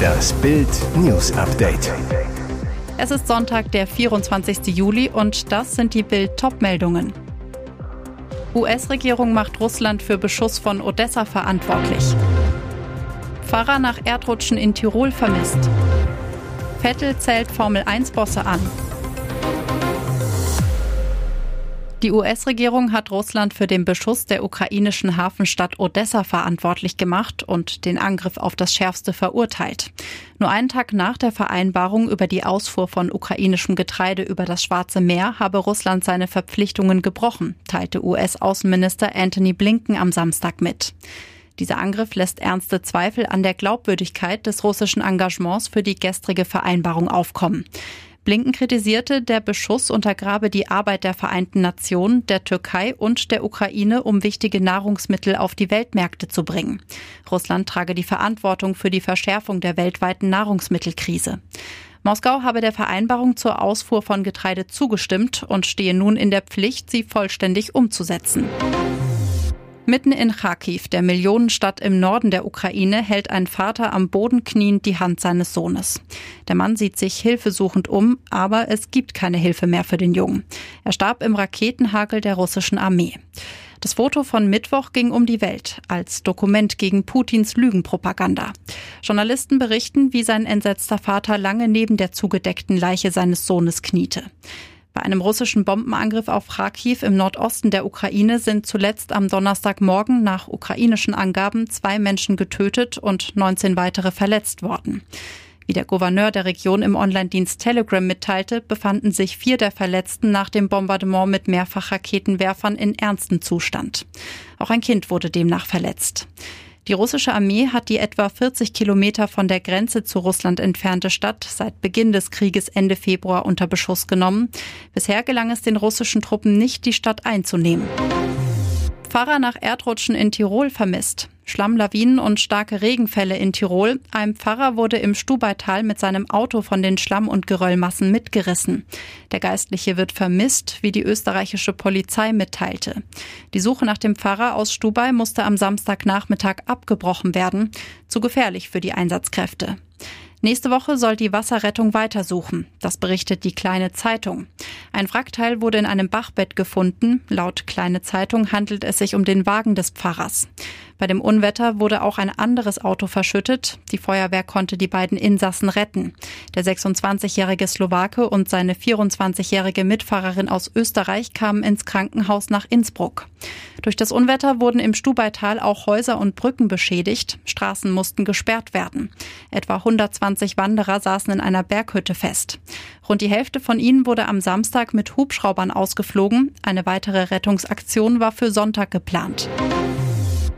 Das Bild News Update. Es ist Sonntag, der 24. Juli und das sind die Bild Topmeldungen. US-Regierung macht Russland für Beschuss von Odessa verantwortlich. Fahrer nach Erdrutschen in Tirol vermisst. Vettel zählt Formel 1 Bosse an. Die US-Regierung hat Russland für den Beschuss der ukrainischen Hafenstadt Odessa verantwortlich gemacht und den Angriff auf das Schärfste verurteilt. Nur einen Tag nach der Vereinbarung über die Ausfuhr von ukrainischem Getreide über das Schwarze Meer habe Russland seine Verpflichtungen gebrochen, teilte US-Außenminister Anthony Blinken am Samstag mit. Dieser Angriff lässt ernste Zweifel an der Glaubwürdigkeit des russischen Engagements für die gestrige Vereinbarung aufkommen. Blinken kritisierte, der Beschuss untergrabe die Arbeit der Vereinten Nationen, der Türkei und der Ukraine, um wichtige Nahrungsmittel auf die Weltmärkte zu bringen. Russland trage die Verantwortung für die Verschärfung der weltweiten Nahrungsmittelkrise. Moskau habe der Vereinbarung zur Ausfuhr von Getreide zugestimmt und stehe nun in der Pflicht, sie vollständig umzusetzen. Mitten in Kharkiv, der Millionenstadt im Norden der Ukraine, hält ein Vater am Boden kniend die Hand seines Sohnes. Der Mann sieht sich hilfesuchend um, aber es gibt keine Hilfe mehr für den Jungen. Er starb im Raketenhagel der russischen Armee. Das Foto von Mittwoch ging um die Welt als Dokument gegen Putins Lügenpropaganda. Journalisten berichten, wie sein entsetzter Vater lange neben der zugedeckten Leiche seines Sohnes kniete. Bei einem russischen Bombenangriff auf Kharkiv im Nordosten der Ukraine sind zuletzt am Donnerstagmorgen nach ukrainischen Angaben zwei Menschen getötet und 19 weitere verletzt worden. Wie der Gouverneur der Region im Online-Dienst Telegram mitteilte, befanden sich vier der Verletzten nach dem Bombardement mit Mehrfachraketenwerfern in ernstem Zustand. Auch ein Kind wurde demnach verletzt. Die russische Armee hat die etwa 40 Kilometer von der Grenze zu Russland entfernte Stadt seit Beginn des Krieges Ende Februar unter Beschuss genommen. Bisher gelang es den russischen Truppen nicht, die Stadt einzunehmen. Fahrer nach Erdrutschen in Tirol vermisst. Schlammlawinen und starke Regenfälle in Tirol. Ein Pfarrer wurde im Stubaital mit seinem Auto von den Schlamm- und Geröllmassen mitgerissen. Der Geistliche wird vermisst, wie die österreichische Polizei mitteilte. Die Suche nach dem Pfarrer aus Stubai musste am Samstagnachmittag abgebrochen werden. Zu gefährlich für die Einsatzkräfte. Nächste Woche soll die Wasserrettung weitersuchen. Das berichtet die Kleine Zeitung. Ein Wrackteil wurde in einem Bachbett gefunden. Laut Kleine Zeitung handelt es sich um den Wagen des Pfarrers. Bei dem Unwetter wurde auch ein anderes Auto verschüttet. Die Feuerwehr konnte die beiden Insassen retten. Der 26-jährige Slowake und seine 24-jährige Mitfahrerin aus Österreich kamen ins Krankenhaus nach Innsbruck. Durch das Unwetter wurden im Stubaital auch Häuser und Brücken beschädigt. Straßen mussten gesperrt werden. Etwa 120 Wanderer saßen in einer Berghütte fest. Rund die Hälfte von ihnen wurde am Samstag mit Hubschraubern ausgeflogen. Eine weitere Rettungsaktion war für Sonntag geplant.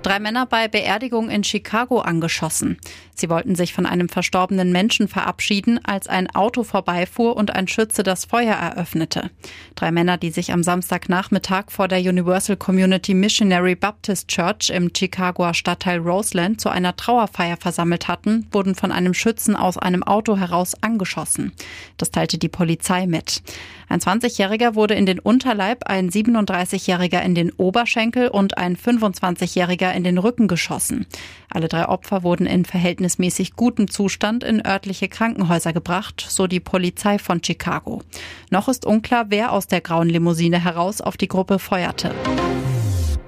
Drei Männer bei Beerdigung in Chicago angeschossen. Sie wollten sich von einem verstorbenen Menschen verabschieden, als ein Auto vorbeifuhr und ein Schütze das Feuer eröffnete. Drei Männer, die sich am Samstagnachmittag vor der Universal Community Missionary Baptist Church im Chicagoer Stadtteil Roseland zu einer Trauerfeier versammelt hatten, wurden von einem Schützen aus einem Auto heraus angeschossen. Das teilte die Polizei mit. Ein 20-Jähriger wurde in den Unterleib, ein 37-Jähriger in den Oberschenkel und ein 25-Jähriger in den Rücken geschossen. Alle drei Opfer wurden in verhältnismäßig gutem Zustand in örtliche Krankenhäuser gebracht, so die Polizei von Chicago. Noch ist unklar, wer aus der grauen Limousine heraus auf die Gruppe feuerte.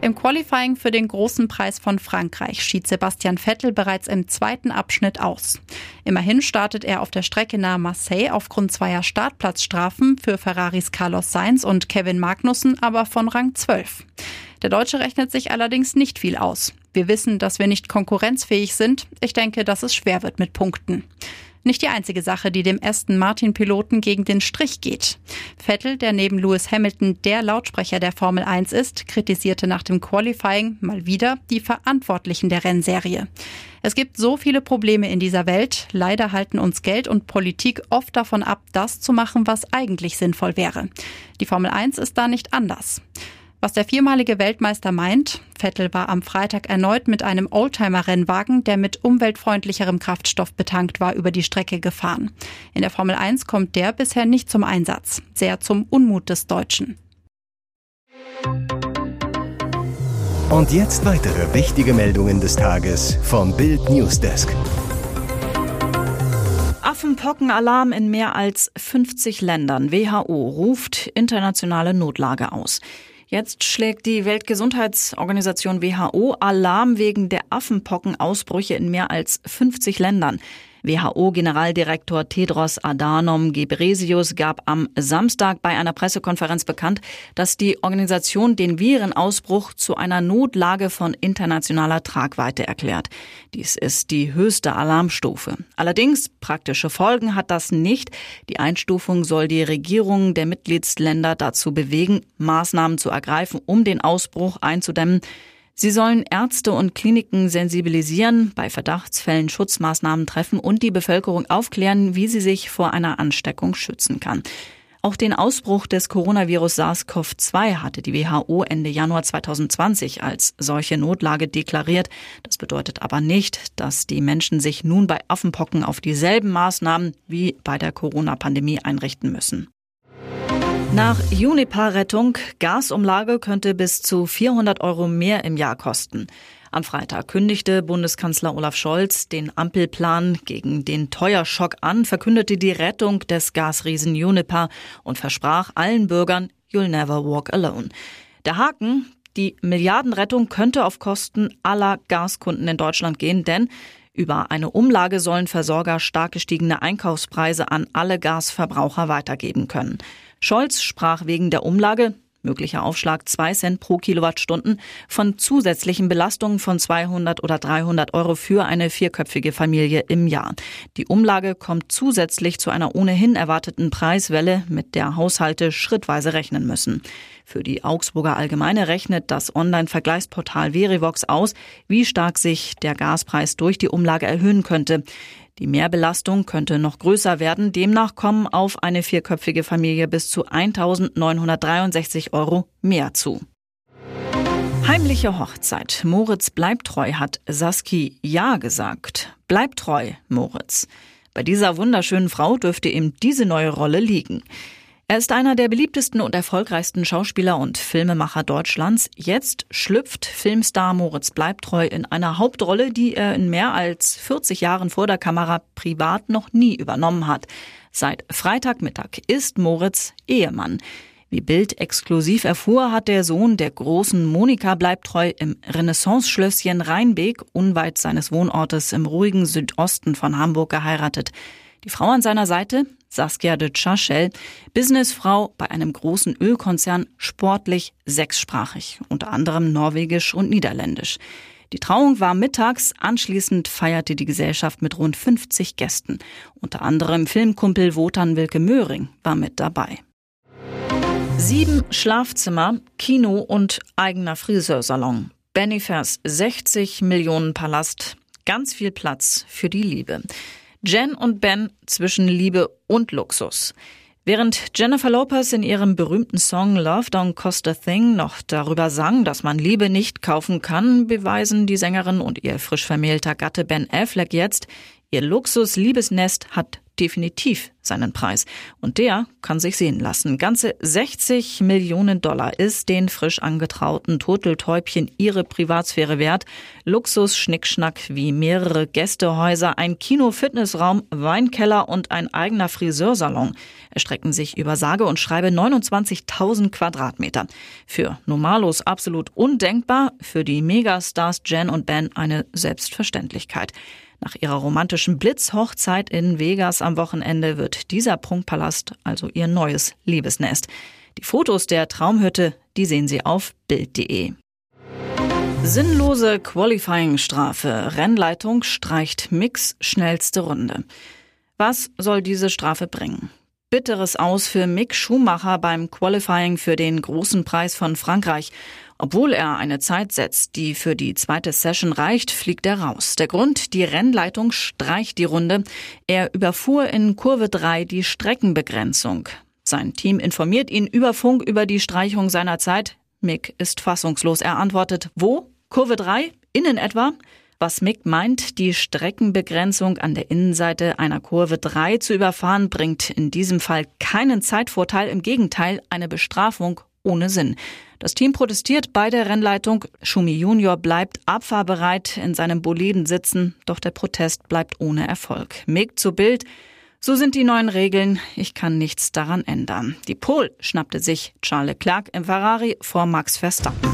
Im Qualifying für den großen Preis von Frankreich schied Sebastian Vettel bereits im zweiten Abschnitt aus. Immerhin startet er auf der Strecke nahe Marseille aufgrund zweier Startplatzstrafen für Ferraris Carlos Sainz und Kevin Magnussen aber von Rang 12. Der Deutsche rechnet sich allerdings nicht viel aus. Wir wissen, dass wir nicht konkurrenzfähig sind. Ich denke, dass es schwer wird mit Punkten. Nicht die einzige Sache, die dem Aston Martin Piloten gegen den Strich geht. Vettel, der neben Lewis Hamilton der Lautsprecher der Formel 1 ist, kritisierte nach dem Qualifying mal wieder die Verantwortlichen der Rennserie. Es gibt so viele Probleme in dieser Welt. Leider halten uns Geld und Politik oft davon ab, das zu machen, was eigentlich sinnvoll wäre. Die Formel 1 ist da nicht anders. Was der viermalige Weltmeister meint, Vettel war am Freitag erneut mit einem Oldtimer-Rennwagen, der mit umweltfreundlicherem Kraftstoff betankt war, über die Strecke gefahren. In der Formel 1 kommt der bisher nicht zum Einsatz, sehr zum Unmut des Deutschen. Und jetzt weitere wichtige Meldungen des Tages vom Bild Newsdesk. Affenpockenalarm in mehr als 50 Ländern. WHO ruft internationale Notlage aus. Jetzt schlägt die Weltgesundheitsorganisation WHO Alarm wegen der Affenpockenausbrüche in mehr als 50 Ländern. WHO-Generaldirektor Tedros Adhanom Ghebreyesus gab am Samstag bei einer Pressekonferenz bekannt, dass die Organisation den Virenausbruch zu einer Notlage von internationaler Tragweite erklärt. Dies ist die höchste Alarmstufe. Allerdings praktische Folgen hat das nicht. Die Einstufung soll die Regierungen der Mitgliedsländer dazu bewegen, Maßnahmen zu ergreifen, um den Ausbruch einzudämmen. Sie sollen Ärzte und Kliniken sensibilisieren, bei Verdachtsfällen Schutzmaßnahmen treffen und die Bevölkerung aufklären, wie sie sich vor einer Ansteckung schützen kann. Auch den Ausbruch des Coronavirus SARS-CoV-2 hatte die WHO Ende Januar 2020 als solche Notlage deklariert. Das bedeutet aber nicht, dass die Menschen sich nun bei Affenpocken auf dieselben Maßnahmen wie bei der Corona-Pandemie einrichten müssen. Nach Juniper-Rettung, Gasumlage könnte bis zu 400 Euro mehr im Jahr kosten. Am Freitag kündigte Bundeskanzler Olaf Scholz den Ampelplan gegen den Teuerschock an, verkündete die Rettung des Gasriesen Juniper und versprach allen Bürgern, you'll never walk alone. Der Haken, die Milliardenrettung könnte auf Kosten aller Gaskunden in Deutschland gehen, denn über eine Umlage sollen Versorger stark gestiegene Einkaufspreise an alle Gasverbraucher weitergeben können. Scholz sprach wegen der Umlage möglicher Aufschlag 2 Cent pro Kilowattstunden von zusätzlichen Belastungen von 200 oder 300 Euro für eine vierköpfige Familie im Jahr. Die Umlage kommt zusätzlich zu einer ohnehin erwarteten Preiswelle, mit der Haushalte schrittweise rechnen müssen. Für die Augsburger Allgemeine rechnet das Online-Vergleichsportal Verivox aus, wie stark sich der Gaspreis durch die Umlage erhöhen könnte. Die Mehrbelastung könnte noch größer werden. Demnach kommen auf eine vierköpfige Familie bis zu 1.963 Euro mehr zu. Heimliche Hochzeit. Moritz bleibt treu, hat Saski Ja gesagt. Bleib treu, Moritz. Bei dieser wunderschönen Frau dürfte ihm diese neue Rolle liegen. Er ist einer der beliebtesten und erfolgreichsten Schauspieler und Filmemacher Deutschlands. Jetzt schlüpft Filmstar Moritz Bleibtreu in einer Hauptrolle, die er in mehr als 40 Jahren vor der Kamera privat noch nie übernommen hat. Seit Freitagmittag ist Moritz Ehemann. Wie Bild exklusiv erfuhr, hat der Sohn der großen Monika Bleibtreu im Renaissance-Schlösschen Rheinbeek unweit seines Wohnortes im ruhigen Südosten von Hamburg geheiratet. Die Frau an seiner Seite, Saskia de Chaschel, Businessfrau bei einem großen Ölkonzern, sportlich sechssprachig, unter anderem Norwegisch und Niederländisch. Die Trauung war mittags, anschließend feierte die Gesellschaft mit rund 50 Gästen. Unter anderem Filmkumpel Wotan Wilke Möhring war mit dabei. Sieben Schlafzimmer, Kino und eigener Friseursalon. Benifers 60 Millionen Palast, ganz viel Platz für die Liebe. Jen und Ben zwischen Liebe und Luxus. Während Jennifer Lopez in ihrem berühmten Song Love Don't Cost a Thing noch darüber sang, dass man Liebe nicht kaufen kann, beweisen die Sängerin und ihr frisch vermählter Gatte Ben Affleck jetzt, ihr Luxus-Liebesnest hat definitiv seinen Preis. Und der kann sich sehen lassen. Ganze 60 Millionen Dollar ist den frisch angetrauten Turteltäubchen ihre Privatsphäre wert. Luxus, Schnickschnack wie mehrere Gästehäuser, ein Kino-Fitnessraum, Weinkeller und ein eigener Friseursalon erstrecken sich über sage und schreibe 29.000 Quadratmeter. Für Normalos absolut undenkbar, für die Megastars Jen und Ben eine Selbstverständlichkeit. Nach ihrer romantischen Blitzhochzeit in Vegas am Wochenende wird dieser Prunkpalast also ihr neues Liebesnest. Die Fotos der Traumhütte, die sehen Sie auf Bild.de. Sinnlose Qualifying-Strafe. Rennleitung streicht Mix schnellste Runde. Was soll diese Strafe bringen? Bitteres Aus für Mick Schumacher beim Qualifying für den großen Preis von Frankreich. Obwohl er eine Zeit setzt, die für die zweite Session reicht, fliegt er raus. Der Grund, die Rennleitung streicht die Runde. Er überfuhr in Kurve 3 die Streckenbegrenzung. Sein Team informiert ihn über Funk über die Streichung seiner Zeit. Mick ist fassungslos. Er antwortet, wo? Kurve 3? Innen etwa? Was Mick meint, die Streckenbegrenzung an der Innenseite einer Kurve 3 zu überfahren, bringt in diesem Fall keinen Zeitvorteil, im Gegenteil eine Bestrafung ohne Sinn. Das Team protestiert bei der Rennleitung. Schumi Junior bleibt abfahrbereit in seinem Boliden sitzen, doch der Protest bleibt ohne Erfolg. Mick zu Bild. So sind die neuen Regeln. Ich kann nichts daran ändern. Die Pol schnappte sich Charles Leclerc im Ferrari vor Max Verstappen.